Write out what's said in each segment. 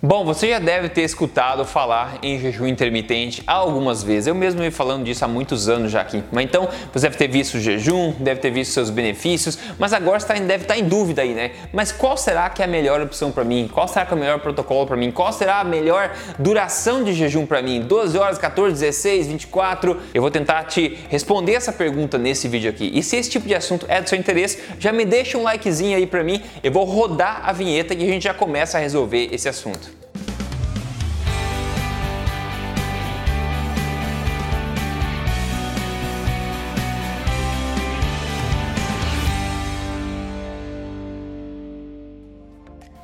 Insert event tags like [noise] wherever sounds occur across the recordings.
Bom, você já deve ter escutado falar em jejum intermitente algumas vezes. Eu mesmo venho falando disso há muitos anos já aqui. Mas então, você deve ter visto o jejum, deve ter visto seus benefícios, mas agora você tá deve estar tá em dúvida aí, né? Mas qual será que é a melhor opção para mim? Qual será que é o melhor protocolo para mim? Qual será a melhor duração de jejum para mim? 12 horas, 14, 16, 24? Eu vou tentar te responder essa pergunta nesse vídeo aqui. E se esse tipo de assunto é do seu interesse, já me deixa um likezinho aí para mim. Eu vou rodar a vinheta e a gente já começa a resolver esse assunto.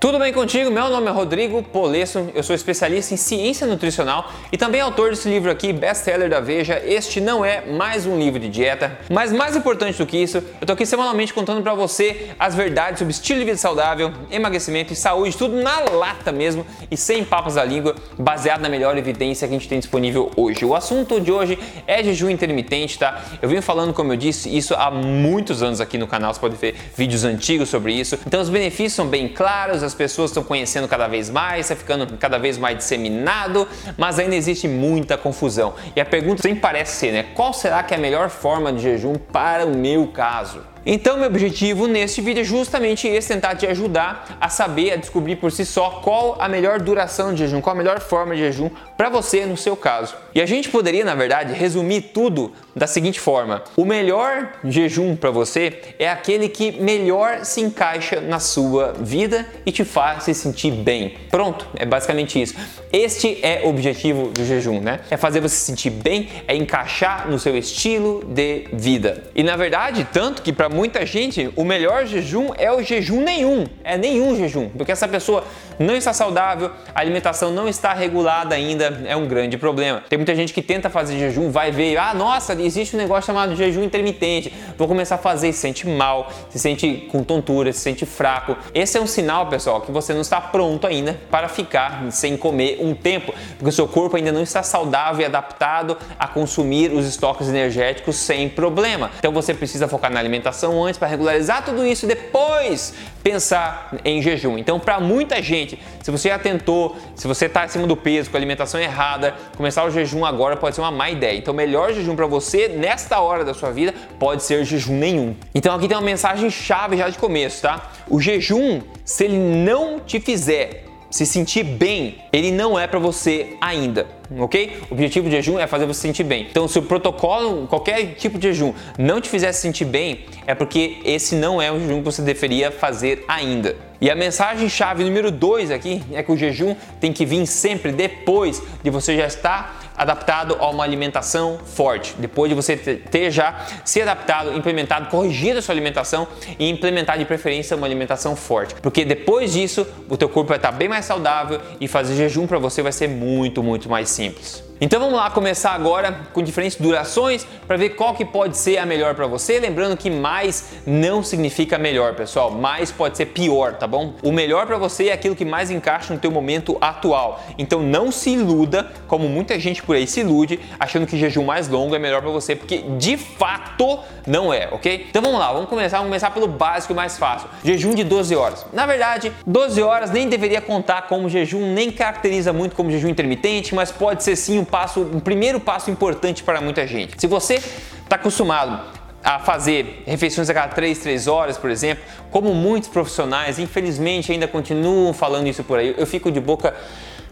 Tudo bem contigo? Meu nome é Rodrigo Polesso, eu sou especialista em ciência nutricional e também autor desse livro aqui, best-seller da Veja. Este não é mais um livro de dieta, mas mais importante do que isso, eu tô aqui semanalmente contando para você as verdades sobre estilo de vida saudável, emagrecimento e saúde, tudo na lata mesmo e sem papas da língua, baseado na melhor evidência que a gente tem disponível hoje. O assunto de hoje é jejum intermitente, tá? Eu venho falando, como eu disse, isso há muitos anos aqui no canal, você pode ver vídeos antigos sobre isso. Então os benefícios são bem claros, as pessoas estão conhecendo cada vez mais, está ficando cada vez mais disseminado, mas ainda existe muita confusão. E a pergunta sempre parece ser, né? Qual será que é a melhor forma de jejum para o meu caso? Então, meu objetivo neste vídeo é justamente esse, tentar te ajudar a saber, a descobrir por si só qual a melhor duração de jejum, qual a melhor forma de jejum para você no seu caso. E a gente poderia, na verdade, resumir tudo da seguinte forma: o melhor jejum para você é aquele que melhor se encaixa na sua vida e te faz se sentir bem. Pronto, é basicamente isso. Este é o objetivo do jejum, né? É fazer você se sentir bem, é encaixar no seu estilo de vida. E na verdade, tanto que para muita gente o melhor jejum é o jejum nenhum, é nenhum jejum, porque essa pessoa não está saudável, a alimentação não está regulada ainda, é um grande problema. Tem muita gente que tenta fazer jejum, vai ver, ah, nossa, existe um negócio chamado jejum intermitente, vou começar a fazer, se sente mal, se sente com tontura, se sente fraco. Esse é um sinal, pessoal, que você não está pronto ainda para ficar sem comer um tempo, porque o seu corpo ainda não está saudável e adaptado a consumir os estoques energéticos sem problema. Então você precisa focar na alimentação antes para regularizar tudo isso e depois pensar em jejum. Então, para muita gente, se você já tentou, se você está acima do peso, com a alimentação errada, começar o jejum agora pode ser uma má ideia. Então, o melhor jejum para você nesta hora da sua vida pode ser jejum nenhum. Então, aqui tem uma mensagem chave já de começo, tá? O jejum, se ele não te fizer se sentir bem, ele não é para você ainda, ok? O objetivo do jejum é fazer você se sentir bem. Então, se o protocolo, qualquer tipo de jejum, não te fizer se sentir bem, é porque esse não é o jejum que você deveria fazer ainda. E a mensagem chave número 2 aqui é que o jejum tem que vir sempre depois de você já estar adaptado a uma alimentação forte. Depois de você ter já se adaptado, implementado, corrigido a sua alimentação e implementar de preferência uma alimentação forte. Porque depois disso, o teu corpo vai estar bem mais saudável e fazer jejum para você vai ser muito, muito mais simples. Então vamos lá começar agora com diferentes durações para ver qual que pode ser a melhor para você. Lembrando que mais não significa melhor, pessoal. Mais pode ser pior, tá bom? O melhor para você é aquilo que mais encaixa no teu momento atual. Então não se iluda, como muita gente por aí se ilude, achando que jejum mais longo é melhor para você, porque de fato não é, ok? Então vamos lá, vamos começar, vamos começar pelo básico e mais fácil. Jejum de 12 horas. Na verdade, 12 horas nem deveria contar como jejum, nem caracteriza muito como jejum intermitente, mas pode ser sim um passo, um primeiro passo importante para muita gente. Se você está acostumado a fazer refeições a cada 3, 3 horas, por exemplo, como muitos profissionais, infelizmente, ainda continuam falando isso por aí, eu fico de boca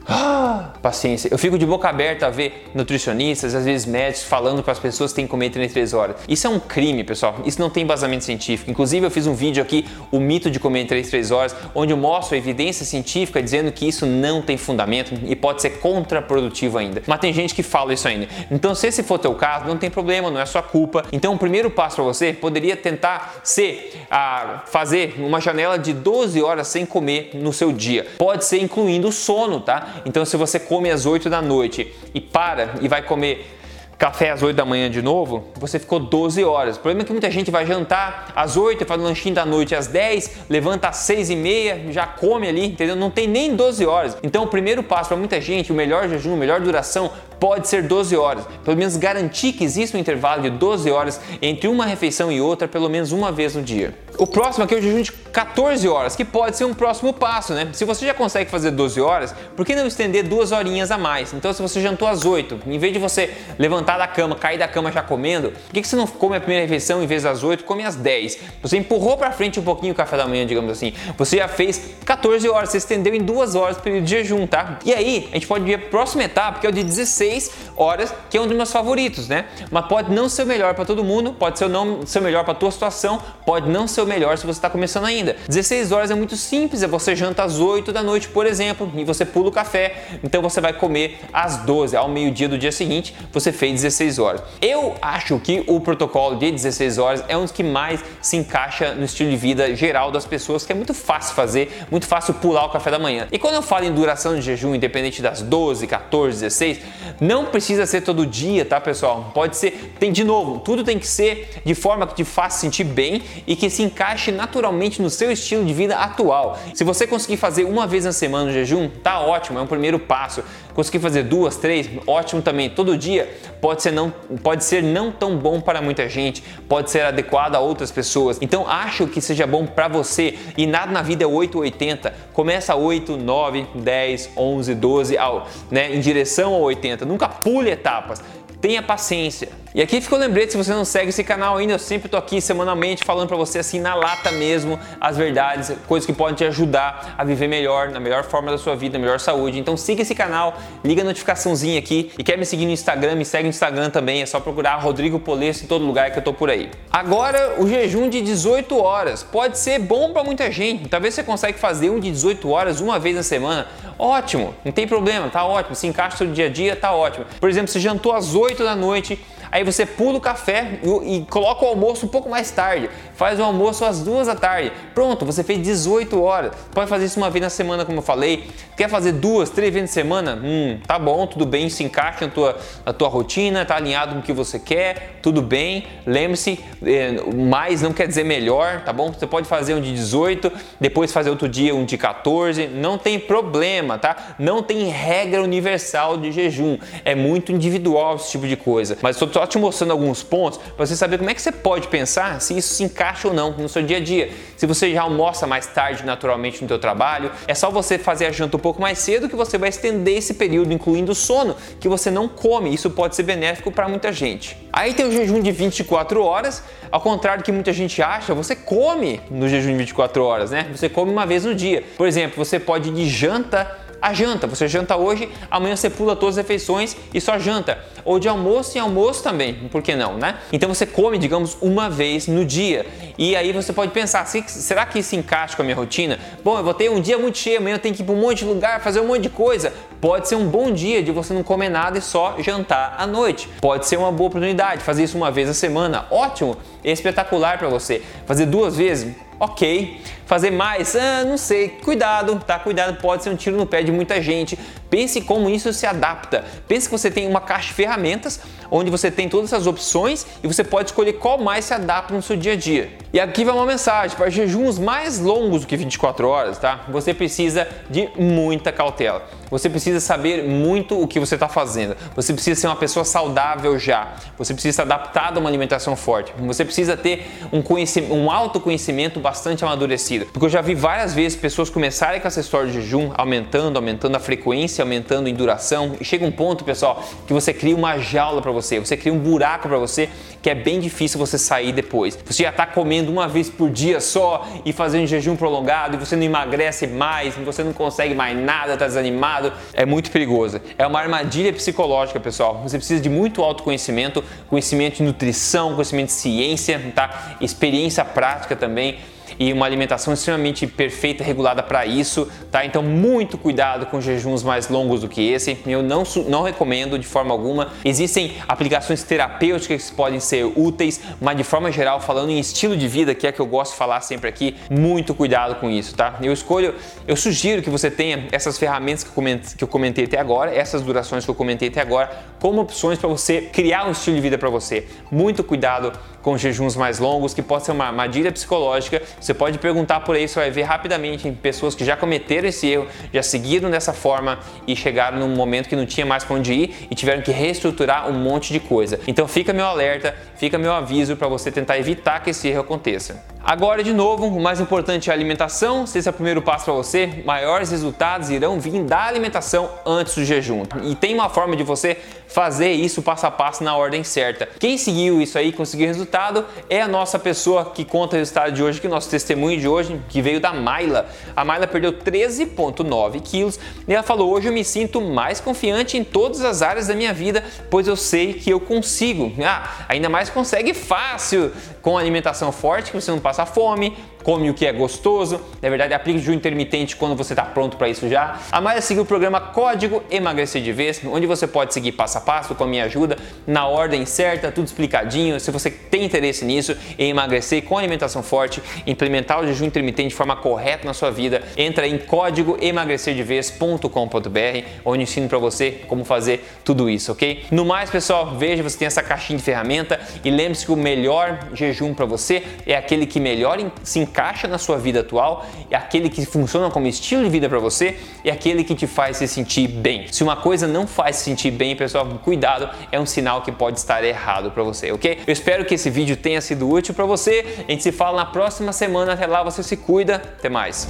ah, [gasps] paciência. Eu fico de boca aberta a ver nutricionistas, às vezes médicos, falando para as pessoas que têm que comer 33 horas. Isso é um crime, pessoal. Isso não tem embasamento científico. Inclusive, eu fiz um vídeo aqui, o mito de comer 33 horas, onde eu mostro a evidência científica dizendo que isso não tem fundamento e pode ser contraprodutivo ainda. Mas tem gente que fala isso ainda. Então, se esse for teu caso, não tem problema, não é sua culpa. Então, o primeiro passo para você poderia tentar ser a fazer uma janela de 12 horas sem comer no seu dia. Pode ser incluindo o sono, tá? Então, se você come às 8 da noite e para e vai comer café às 8 da manhã de novo, você ficou 12 horas. O problema é que muita gente vai jantar às 8, faz um lanchinho da noite às 10, levanta às 6 e meia, já come ali, entendeu? Não tem nem 12 horas. Então o primeiro passo para muita gente, o melhor jejum, a melhor duração pode ser 12 horas. Pelo menos garantir que existe um intervalo de 12 horas entre uma refeição e outra, pelo menos uma vez no dia. O próximo aqui é o jejum de 14 horas, que pode ser um próximo passo, né? Se você já consegue fazer 12 horas, por que não estender duas horinhas a mais? Então, se você jantou às 8, em vez de você levantar da cama, cair da cama já comendo, por que, que você não come a primeira refeição em vez das 8, come às 10? Você empurrou para frente um pouquinho o café da manhã, digamos assim. Você já fez 14 horas, você estendeu em duas horas o período de jejum, tá? E aí, a gente pode ver a próxima etapa, que é o de 16 horas, que é um dos meus favoritos, né? Mas pode não ser o melhor para todo mundo, pode ser não ser o melhor para tua situação, pode não ser o melhor se você está começando ainda. 16 horas é muito simples, é você janta às 8 da noite, por exemplo, e você pula o café, então você vai comer às 12, ao meio-dia do dia seguinte, você fez 16 horas. Eu acho que o protocolo de 16 horas é um dos que mais se encaixa no estilo de vida geral das pessoas, que é muito fácil fazer, muito fácil pular o café da manhã. E quando eu falo em duração de jejum, independente das 12, 14, 16, não precisa ser todo dia, tá, pessoal? Pode ser, tem de novo, tudo tem que ser de forma que te faça sentir bem e que se encaixe naturalmente no seu estilo de vida atual. Se você conseguir fazer uma vez na semana o jejum, tá ótimo, é um primeiro passo. Conseguir fazer duas, três, ótimo também. Todo dia pode ser não, pode ser não tão bom para muita gente, pode ser adequado a outras pessoas. Então acho que seja bom para você e nada na vida é 8 ou 80. Começa 8, 9, 10, 11, 12, ao, né, em direção ao 80. Nunca pule etapas. Tenha paciência. E aqui ficou lembrete, se você não segue esse canal ainda, eu sempre tô aqui semanalmente falando para você assim na lata mesmo as verdades, coisas que podem te ajudar a viver melhor, na melhor forma da sua vida, melhor saúde. Então siga esse canal, liga a notificaçãozinha aqui e quer me seguir no Instagram, me segue no Instagram também, é só procurar Rodrigo Polesso em todo lugar que eu tô por aí. Agora, o jejum de 18 horas pode ser bom para muita gente. Talvez você consegue fazer um de 18 horas uma vez na semana. Ótimo, não tem problema, tá ótimo. Se encaixa no dia a dia, tá ótimo. Por exemplo, você jantou às 8 da noite, Aí você pula o café e, e, coloca o almoço um pouco mais tarde. Faz o almoço às duas da tarde. Pronto, você fez 18 horas. Pode fazer isso uma vez na semana, como eu falei. Quer fazer duas, três vezes na semana? Hum, tá bom, tudo bem, se encaixa na tua, na tua rotina, tá alinhado com o que você quer, tudo bem. Lembre-se, eh, mais não quer dizer melhor, tá bom? Você pode fazer um de 18, depois fazer outro dia um de 14, não tem problema, tá? Não tem regra universal de jejum. É muito individual esse tipo de coisa. Mas estou só te mostrando alguns pontos para você saber como é que você pode pensar se isso se encaixa ou não no seu dia a dia. Se você já almoça mais tarde naturalmente no teu trabalho, é só você fazer a janta um pouco mais cedo que você vai estender esse período, incluindo o sono, que você não come. Isso pode ser benéfico para muita gente. Aí tem o jejum de 24 horas, ao contrário do que muita gente acha, você come no jejum de 24 horas, né? Você come uma vez no dia. Por exemplo, você pode ir de janta a janta. Você janta hoje, amanhã você pula todas as refeições e só janta. Ou de almoço e almoço também, por que não, né? Então você come, digamos, uma vez no dia. E aí você pode pensar, será que isso encaixa com a minha rotina? Bom, eu vou ter um dia muito cheio, amanhã eu tenho que ir para um monte de lugar, fazer um monte de coisa. Pode ser um bom dia de você não comer nada e só jantar à noite. Pode ser uma boa oportunidade, fazer isso uma vez a semana. Ótimo, espetacular para você. Fazer duas vezes, ok. Fazer mais, ah, não sei, cuidado, tá? Cuidado, pode ser um tiro no pé de muita gente. Pense como isso se adapta. Pense que você tem uma caixa de ferramentas onde você tem todas essas opções e você pode escolher qual mais se adapta no seu dia a dia. E aqui vai uma mensagem: para jejuns mais longos do que 24 horas, tá? Você precisa de muita cautela. Você precisa saber muito o que você está fazendo. Você precisa ser uma pessoa saudável já. Você precisa estar adaptado a uma alimentação forte. Você precisa ter um, conhecimento, um autoconhecimento bastante amadurecido. Porque eu já vi várias vezes pessoas começarem com essa história de jejum, aumentando, aumentando a frequência, aumentando em duração. E chega um ponto, pessoal, que você cria uma jaula para você. Você cria um buraco para você que é bem difícil você sair depois. Você já está comendo uma vez por dia só e fazendo jejum prolongado e você não emagrece mais, você não consegue mais nada, está desanimado. É muito perigoso. É uma armadilha psicológica, pessoal. Você precisa de muito autoconhecimento, conhecimento de nutrição, conhecimento de ciência, tá? experiência prática também e uma alimentação extremamente perfeita, regulada para isso, tá? Então muito cuidado com jejuns mais longos do que esse. Eu não, não recomendo de forma alguma. Existem aplicações terapêuticas que podem ser úteis, mas de forma geral, falando em estilo de vida, que é que eu gosto de falar sempre aqui, muito cuidado com isso, tá? Eu escolho, eu sugiro que você tenha essas ferramentas que eu comentei, que eu comentei até agora, essas durações que eu comentei até agora, como opções para você criar um estilo de vida para você. Muito cuidado com jejuns mais longos, que pode ser uma armadilha psicológica Você pode perguntar por aí, você vai ver rapidamente pessoas que já cometeram esse erro, já seguiram dessa forma e chegaram num momento que não tinha mais para onde ir e tiveram que reestruturar um monte de coisa. Então fica meu alerta, fica meu aviso para você tentar evitar que esse erro aconteça. Agora, de novo, o mais importante é a alimentação. Se esse é o primeiro passo para você, maiores resultados irão vir da alimentação antes do jejum. E tem uma forma de você fazer isso passo a passo na ordem certa. Quem seguiu isso aí, conseguiu resultado, é a nossa pessoa que conta o resultado de hoje, que é o nosso testemunho de hoje, que veio da Maila. A Maila perdeu 13,9 quilos e ela falou: Hoje eu me sinto mais confiante em todas as áreas da minha vida, pois eu sei que eu consigo. Ah, ainda mais consegue fácil com alimentação forte, que você não passa fome, come o que é gostoso. Na verdade, aplique jejum intermitente quando você está pronto para isso já. A Maia seguiu o programa Código Emagrecer de Vez, onde você pode seguir passo a passo com a minha ajuda, na ordem certa, tudo explicadinho. Se você tem interesse nisso, em emagrecer com alimentação forte, implementar o jejum intermitente de forma correta na sua vida, entra em códigoemagrecerdevez.com.br, onde ensino para você como fazer tudo isso, ok? No mais, pessoal, veja, você tem essa caixinha de ferramenta e lembre-se que o melhor jejum para você é aquele que melhor se encaixa na sua vida atual, é aquele que funciona como estilo de vida para você e é aquele que te faz se sentir bem. Se uma coisa não faz se sentir bem, pessoal, cuidado, é um sinal que pode estar errado para você, ok? Eu espero que esse vídeo tenha sido útil para você. A gente se fala na próxima semana. Até lá, você se cuida. Até mais.